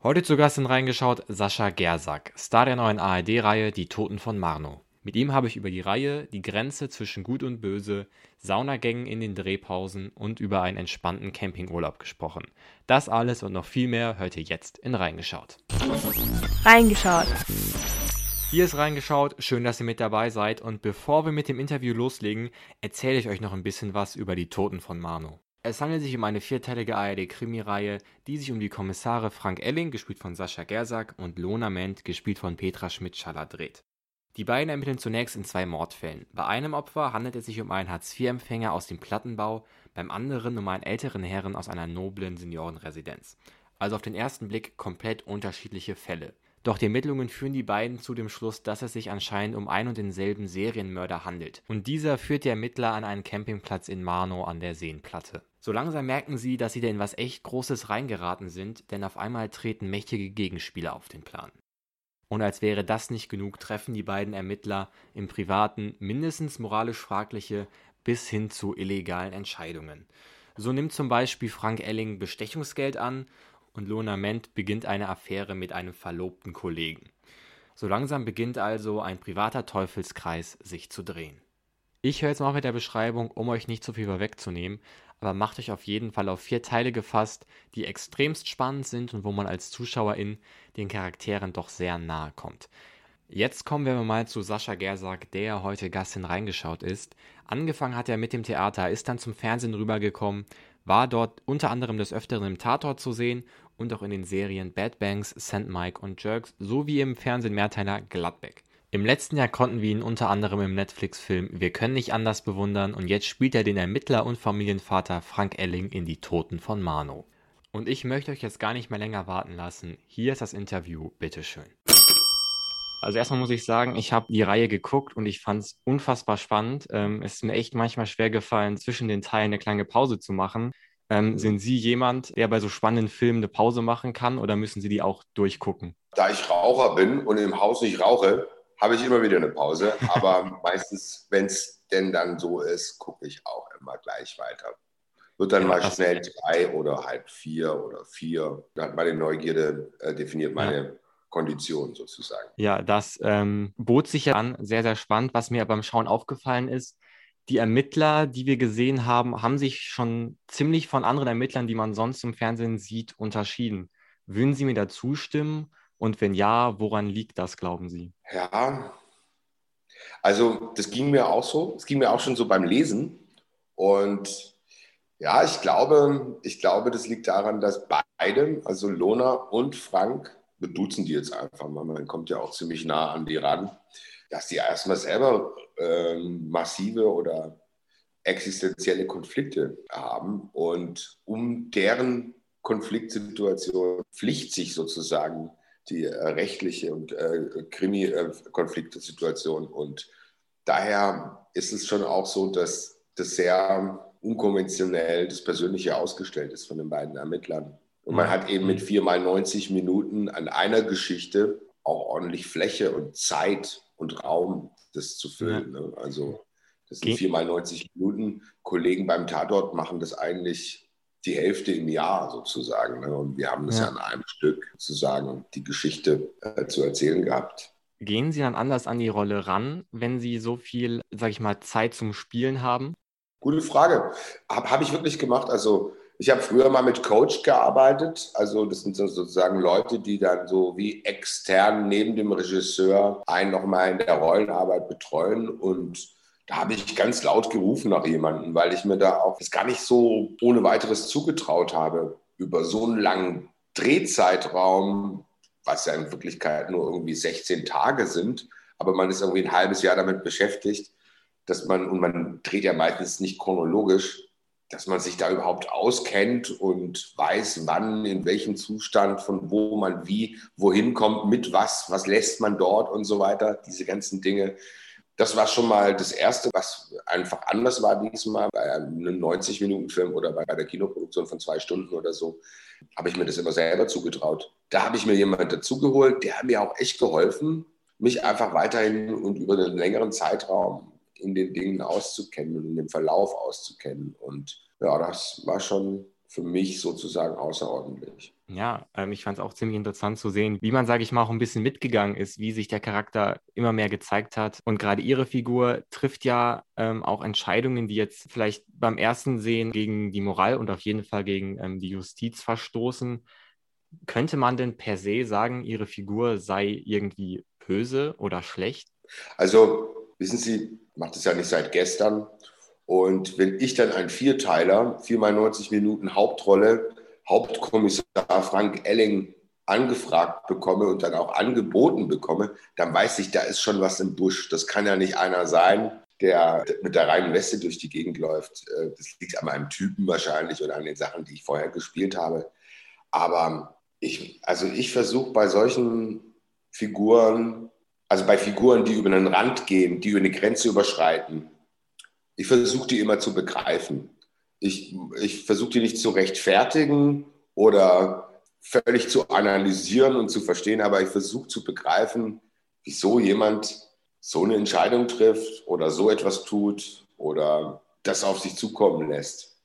Heute zu Gast in reingeschaut Sascha Gersack, Star der neuen ARD-Reihe Die Toten von Marno. Mit ihm habe ich über die Reihe, die Grenze zwischen Gut und Böse, Saunagängen in den Drehpausen und über einen entspannten Campingurlaub gesprochen. Das alles und noch viel mehr hört ihr jetzt in Reingeschaut. Reingeschaut. Hier ist reingeschaut, schön, dass ihr mit dabei seid und bevor wir mit dem Interview loslegen, erzähle ich euch noch ein bisschen was über die Toten von Marno. Es handelt sich um eine vierteilige ARD-Krimireihe, die sich um die Kommissare Frank Elling, gespielt von Sascha Gersack, und Lona Ment, gespielt von Petra Schmidt-Schaller, dreht. Die beiden ermitteln zunächst in zwei Mordfällen. Bei einem Opfer handelt es sich um einen Hartz-IV-Empfänger aus dem Plattenbau, beim anderen um einen älteren Herren aus einer noblen Seniorenresidenz. Also auf den ersten Blick komplett unterschiedliche Fälle. Doch die Ermittlungen führen die beiden zu dem Schluss, dass es sich anscheinend um ein und denselben Serienmörder handelt. Und dieser führt die Ermittler an einen Campingplatz in Marnow an der Seenplatte. So langsam merken sie, dass sie da in was echt Großes reingeraten sind, denn auf einmal treten mächtige Gegenspieler auf den Plan. Und als wäre das nicht genug, treffen die beiden Ermittler im Privaten mindestens moralisch fragliche bis hin zu illegalen Entscheidungen. So nimmt zum Beispiel Frank Elling Bestechungsgeld an und Lona Ment beginnt eine Affäre mit einem verlobten Kollegen. So langsam beginnt also ein privater Teufelskreis sich zu drehen. Ich höre jetzt mal mit der Beschreibung, um euch nicht zu viel vorwegzunehmen, aber macht euch auf jeden Fall auf vier Teile gefasst, die extremst spannend sind und wo man als Zuschauerin den Charakteren doch sehr nahe kommt. Jetzt kommen wir mal zu Sascha Gersack, der heute Gast in reingeschaut ist. Angefangen hat er mit dem Theater, ist dann zum Fernsehen rübergekommen, war dort unter anderem des Öfteren im Tatort zu sehen und auch in den Serien Bad Banks, St. Mike und Jerks sowie im Fernsehen Mehrteiler Gladbeck. Im letzten Jahr konnten wir ihn unter anderem im Netflix-Film Wir können nicht anders bewundern und jetzt spielt er den Ermittler und Familienvater Frank Elling in Die Toten von Marno. Und ich möchte euch jetzt gar nicht mehr länger warten lassen. Hier ist das Interview, bitteschön. Also erstmal muss ich sagen, ich habe die Reihe geguckt und ich fand es unfassbar spannend. Ähm, es ist mir echt manchmal schwer gefallen, zwischen den Teilen eine kleine Pause zu machen. Ähm, sind Sie jemand, der bei so spannenden Filmen eine Pause machen kann oder müssen Sie die auch durchgucken? Da ich Raucher bin und im Haus nicht rauche, habe ich immer wieder eine Pause. Aber meistens, wenn es denn dann so ist, gucke ich auch immer gleich weiter. Wird dann ja, mal schnell drei oder halb vier oder vier. Da hat meine Neugierde äh, definiert meine ja. Kondition sozusagen. Ja, das ähm, bot sich ja an, sehr, sehr spannend. Was mir beim Schauen aufgefallen ist, die Ermittler, die wir gesehen haben, haben sich schon ziemlich von anderen Ermittlern, die man sonst im Fernsehen sieht, unterschieden. Würden Sie mir da zustimmen? Und wenn ja, woran liegt das, glauben Sie? Ja, also das ging mir auch so. Es ging mir auch schon so beim Lesen. Und ja, ich glaube, ich glaube, das liegt daran, dass beide, also Lona und Frank, wir duzen die jetzt einfach mal, man kommt ja auch ziemlich nah an die ran, dass die erstmal selber äh, massive oder existenzielle Konflikte haben und um deren Konfliktsituation pflicht sich sozusagen die äh, rechtliche und äh, Krimi-Konfliktsituation. Äh, und daher ist es schon auch so, dass das sehr unkonventionell das Persönliche ausgestellt ist von den beiden Ermittlern. Und man hat eben mit vier mal 90 Minuten an einer Geschichte auch ordentlich Fläche und Zeit und Raum, das zu füllen. Ne? Also das sind vier mal 90 Minuten. Kollegen beim Tatort machen das eigentlich die Hälfte im Jahr sozusagen. Ne? Und wir haben das ja. ja an einem Stück sozusagen die Geschichte äh, zu erzählen gehabt. Gehen Sie dann anders an die Rolle ran, wenn Sie so viel, sag ich mal, Zeit zum Spielen haben? Gute Frage. Habe hab ich wirklich gemacht. Also ich habe früher mal mit Coach gearbeitet. Also das sind sozusagen Leute, die dann so wie extern neben dem Regisseur einen nochmal in der Rollenarbeit betreuen. Und da habe ich ganz laut gerufen nach jemandem, weil ich mir da auch das gar nicht so ohne weiteres zugetraut habe, über so einen langen Drehzeitraum, was ja in Wirklichkeit nur irgendwie 16 Tage sind, aber man ist irgendwie ein halbes Jahr damit beschäftigt, dass man, und man dreht ja meistens nicht chronologisch, dass man sich da überhaupt auskennt und weiß, wann, in welchem Zustand, von wo man wie, wohin kommt, mit was, was lässt man dort und so weiter, diese ganzen Dinge. Das war schon mal das Erste, was einfach anders war diesmal. Bei einem 90-Minuten-Film oder bei der Kinoproduktion von zwei Stunden oder so, habe ich mir das immer selber zugetraut. Da habe ich mir jemanden dazugeholt, der hat mir auch echt geholfen, mich einfach weiterhin und über einen längeren Zeitraum in den Dingen auszukennen und in dem Verlauf auszukennen. Und ja, das war schon für mich sozusagen außerordentlich. Ja, ähm, ich fand es auch ziemlich interessant zu sehen, wie man, sage ich mal, auch ein bisschen mitgegangen ist, wie sich der Charakter immer mehr gezeigt hat. Und gerade ihre Figur trifft ja ähm, auch Entscheidungen, die jetzt vielleicht beim ersten Sehen gegen die Moral und auf jeden Fall gegen ähm, die Justiz verstoßen. Könnte man denn per se sagen, ihre Figur sei irgendwie böse oder schlecht? Also, wissen Sie, macht es ja nicht seit gestern. Und wenn ich dann einen Vierteiler, viermal 90 Minuten Hauptrolle, Hauptkommissar Frank Elling angefragt bekomme und dann auch angeboten bekomme, dann weiß ich, da ist schon was im Busch. Das kann ja nicht einer sein, der mit der reinen Weste durch die Gegend läuft. Äh, das liegt an meinem Typen wahrscheinlich oder an den Sachen, die ich vorher gespielt habe. Aber ich, also ich versuche bei solchen Figuren, also bei Figuren, die über einen Rand gehen, die über eine Grenze überschreiten, ich versuche die immer zu begreifen ich, ich versuche die nicht zu rechtfertigen oder völlig zu analysieren und zu verstehen, aber ich versuche zu begreifen, wieso jemand so eine Entscheidung trifft oder so etwas tut oder das auf sich zukommen lässt.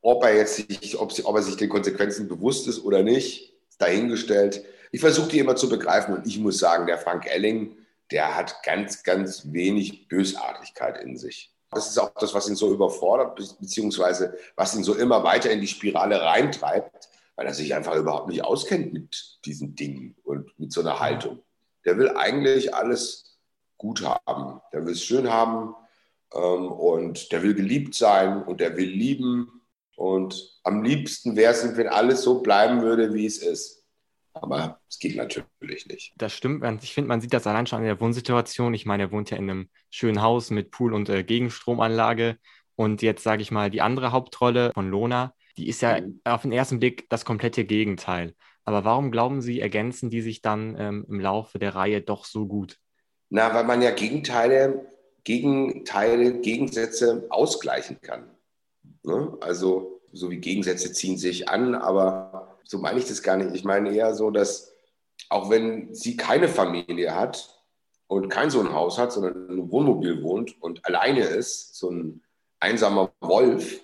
Ob er jetzt sich, ob, ob er sich den Konsequenzen bewusst ist oder nicht, dahingestellt. Ich versuche die immer zu begreifen und ich muss sagen, der Frank Elling, der hat ganz, ganz wenig Bösartigkeit in sich. Das ist auch das, was ihn so überfordert, beziehungsweise was ihn so immer weiter in die Spirale reintreibt, weil er sich einfach überhaupt nicht auskennt mit diesen Dingen und mit so einer Haltung. Der will eigentlich alles gut haben. Der will es schön haben ähm, und der will geliebt sein und der will lieben. Und am liebsten wäre es, wenn alles so bleiben würde, wie es ist. Aber es geht natürlich nicht. Das stimmt. Ich finde, man sieht das allein schon in der Wohnsituation. Ich meine, er wohnt ja in einem schönen Haus mit Pool und äh, Gegenstromanlage. Und jetzt sage ich mal, die andere Hauptrolle von Lona, die ist ja mhm. auf den ersten Blick das komplette Gegenteil. Aber warum glauben Sie, ergänzen die sich dann ähm, im Laufe der Reihe doch so gut? Na, weil man ja Gegenteile, Gegenteile, Gegensätze ausgleichen kann. Ne? Also, so wie Gegensätze ziehen sich an, aber so meine ich das gar nicht. Ich meine eher so, dass auch wenn sie keine Familie hat und kein so ein Haus hat, sondern in einem Wohnmobil wohnt und alleine ist, so ein einsamer Wolf,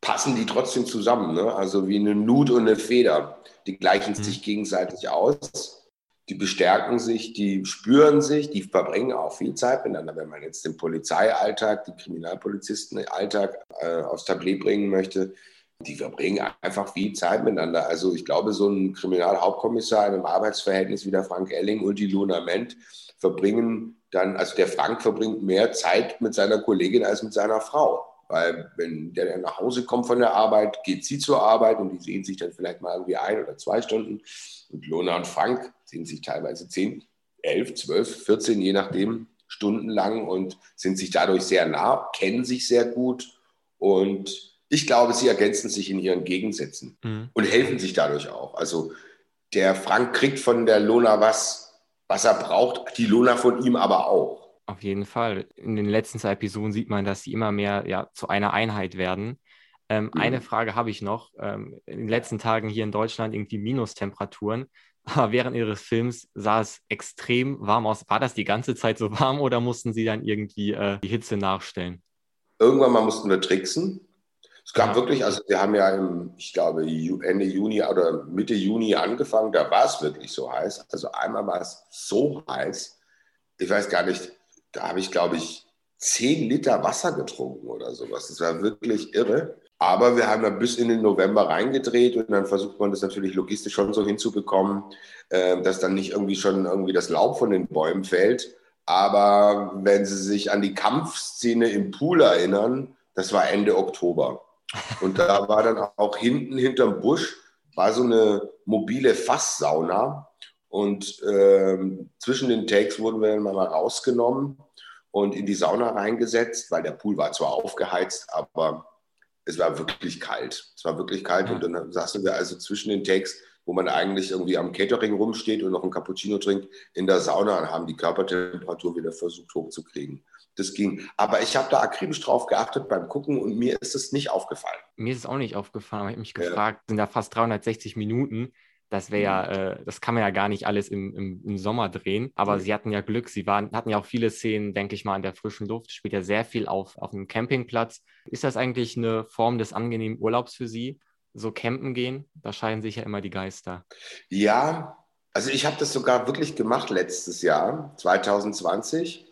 passen die trotzdem zusammen. Ne? Also wie eine Nut und eine Feder. Die gleichen mhm. sich gegenseitig aus. Die bestärken sich, die spüren sich, die verbringen auch viel Zeit miteinander. Wenn man jetzt den Polizeialltag, den Kriminalpolizistenalltag äh, aufs Tablet bringen möchte, die verbringen einfach viel Zeit miteinander. Also ich glaube, so ein Kriminalhauptkommissar in einem Arbeitsverhältnis wie der Frank Elling und die Luna Ment verbringen dann, also der Frank verbringt mehr Zeit mit seiner Kollegin als mit seiner Frau. Weil wenn der nach Hause kommt von der Arbeit, geht sie zur Arbeit und die sehen sich dann vielleicht mal irgendwie ein oder zwei Stunden. Und Lona und Frank sehen sich teilweise zehn, elf, zwölf, 14, je nachdem, Stunden lang und sind sich dadurch sehr nah, kennen sich sehr gut und ich glaube, sie ergänzen sich in ihren Gegensätzen mhm. und helfen sich dadurch auch. Also der Frank kriegt von der Lona was, was er braucht, die Lona von ihm aber auch. Auf jeden Fall. In den letzten zwei Episoden sieht man, dass sie immer mehr ja, zu einer Einheit werden. Ähm, mhm. Eine Frage habe ich noch. Ähm, in den letzten Tagen hier in Deutschland irgendwie Minustemperaturen. Aber während ihres Films sah es extrem warm aus. War das die ganze Zeit so warm oder mussten sie dann irgendwie äh, die Hitze nachstellen? Irgendwann mal mussten wir tricksen. Es gab wirklich, also wir haben ja im, ich glaube, Ende Juni oder Mitte Juni angefangen, da war es wirklich so heiß. Also einmal war es so heiß, ich weiß gar nicht, da habe ich, glaube ich, zehn Liter Wasser getrunken oder sowas. Das war wirklich irre. Aber wir haben ja bis in den November reingedreht und dann versucht man das natürlich logistisch schon so hinzubekommen, äh, dass dann nicht irgendwie schon irgendwie das Laub von den Bäumen fällt. Aber wenn Sie sich an die Kampfszene im Pool erinnern, das war Ende Oktober. Und da war dann auch hinten hinterm Busch war so eine mobile Fasssauna. Und ähm, zwischen den Takes wurden wir dann mal rausgenommen und in die Sauna reingesetzt, weil der Pool war zwar aufgeheizt, aber es war wirklich kalt. Es war wirklich kalt. Und dann saßen wir also zwischen den Takes, wo man eigentlich irgendwie am Catering rumsteht und noch ein Cappuccino trinkt, in der Sauna und haben die Körpertemperatur wieder versucht hochzukriegen das ging. Aber ich habe da akribisch drauf geachtet beim Gucken und mir ist es nicht aufgefallen. Mir ist es auch nicht aufgefallen, aber ich habe mich gefragt, ja. sind da fast 360 Minuten? Das wäre ja, mhm. äh, das kann man ja gar nicht alles im, im, im Sommer drehen. Aber mhm. sie hatten ja Glück. Sie waren, hatten ja auch viele Szenen, denke ich mal, in der frischen Luft. Spielt ja sehr viel auf, auf einem Campingplatz. Ist das eigentlich eine Form des angenehmen Urlaubs für Sie? so campen gehen? Da scheiden sich ja immer die Geister. Ja, also ich habe das sogar wirklich gemacht letztes Jahr, 2020,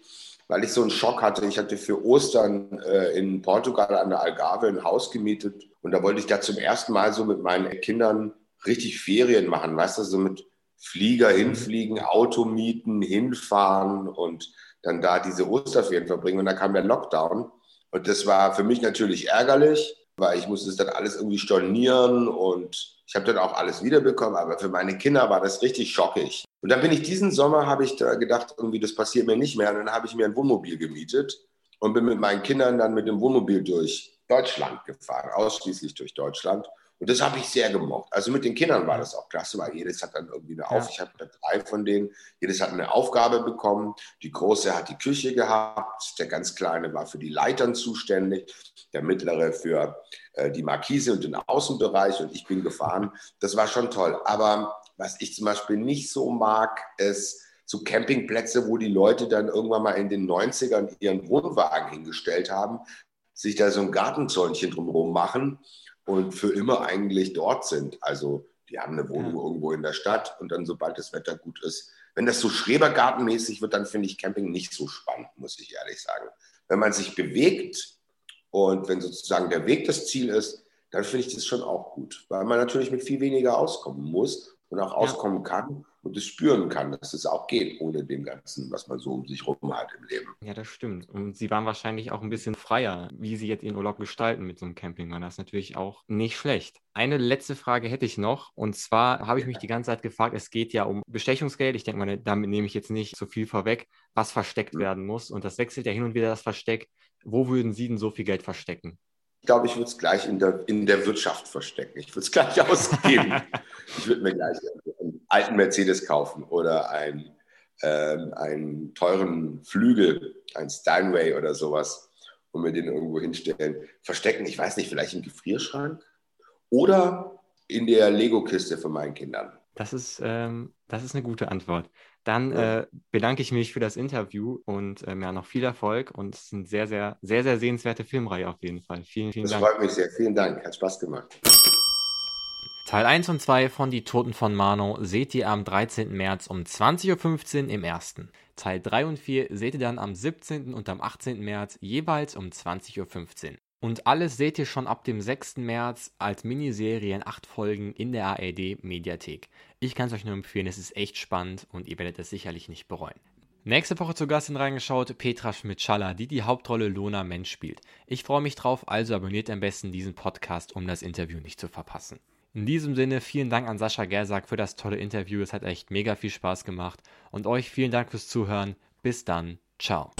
weil ich so einen Schock hatte. Ich hatte für Ostern äh, in Portugal an der Algarve ein Haus gemietet und da wollte ich da zum ersten Mal so mit meinen Kindern richtig Ferien machen, weißt du, so mit Flieger mhm. hinfliegen, Auto mieten, hinfahren und dann da diese Osterferien verbringen. Und da kam der Lockdown. Und das war für mich natürlich ärgerlich, weil ich musste es dann alles irgendwie stornieren und ich habe dann auch alles wiederbekommen. Aber für meine Kinder war das richtig schockig. Und dann bin ich diesen Sommer, habe ich da gedacht, irgendwie das passiert mir nicht mehr. Und dann habe ich mir ein Wohnmobil gemietet und bin mit meinen Kindern dann mit dem Wohnmobil durch Deutschland gefahren, ausschließlich durch Deutschland. Und das habe ich sehr gemocht. Also mit den Kindern war das auch klasse, weil jedes hat dann irgendwie eine Aufgabe, ich habe drei von denen, jedes hat eine Aufgabe bekommen. Die Große hat die Küche gehabt, der ganz Kleine war für die Leitern zuständig, der Mittlere für äh, die Markise und den Außenbereich und ich bin gefahren. Das war schon toll. Aber was ich zum Beispiel nicht so mag, ist so Campingplätze, wo die Leute dann irgendwann mal in den 90ern ihren Wohnwagen hingestellt haben, sich da so ein Gartenzäunchen drumherum machen und für immer eigentlich dort sind. Also die haben eine Wohnung ja. irgendwo in der Stadt und dann, sobald das Wetter gut ist, wenn das so schrebergartenmäßig wird, dann finde ich Camping nicht so spannend, muss ich ehrlich sagen. Wenn man sich bewegt und wenn sozusagen der Weg das Ziel ist, dann finde ich das schon auch gut, weil man natürlich mit viel weniger auskommen muss und auch auskommen ja. kann und es spüren kann, dass es auch geht, ohne dem Ganzen, was man so um sich rum hat im Leben. Ja, das stimmt. Und Sie waren wahrscheinlich auch ein bisschen freier, wie Sie jetzt Ihren Urlaub gestalten mit so einem Campingmann. Das ist natürlich auch nicht schlecht. Eine letzte Frage hätte ich noch. Und zwar habe ich mich die ganze Zeit gefragt, es geht ja um Bestechungsgeld. Ich denke mal, damit nehme ich jetzt nicht so viel vorweg, was versteckt mhm. werden muss. Und das wechselt ja hin und wieder das Versteck. Wo würden Sie denn so viel Geld verstecken? Ich glaube, ich würde es gleich in der, in der Wirtschaft verstecken. Ich würde es gleich ausgeben. ich würde mir gleich alten Mercedes kaufen oder ein, ähm, einen teuren Flügel, ein Steinway oder sowas und mir den irgendwo hinstellen. Verstecken, ich weiß nicht, vielleicht im Gefrierschrank oder in der Lego-Kiste von meinen Kindern. Das ist, ähm, das ist eine gute Antwort. Dann äh, bedanke ich mich für das Interview und ähm, ja, noch viel Erfolg. Und es ist eine sehr, sehr, sehr, sehr sehenswerte Filmreihe auf jeden Fall. Vielen, vielen das Dank. Das freut mich sehr. Vielen Dank. Hat Spaß gemacht. Teil 1 und 2 von Die Toten von Mano seht ihr am 13. März um 20.15 Uhr im ersten. Teil 3 und 4 seht ihr dann am 17. und am 18. März jeweils um 20.15 Uhr. Und alles seht ihr schon ab dem 6. März als Miniserie in 8 Folgen in der ARD Mediathek. Ich kann es euch nur empfehlen, es ist echt spannend und ihr werdet es sicherlich nicht bereuen. Nächste Woche zu Gast in reingeschaut Petra Schmidt-Schaller, die die Hauptrolle Lona Mensch spielt. Ich freue mich drauf, also abonniert am besten diesen Podcast, um das Interview nicht zu verpassen. In diesem Sinne, vielen Dank an Sascha Gersack für das tolle Interview. Es hat echt mega viel Spaß gemacht. Und euch vielen Dank fürs Zuhören. Bis dann. Ciao.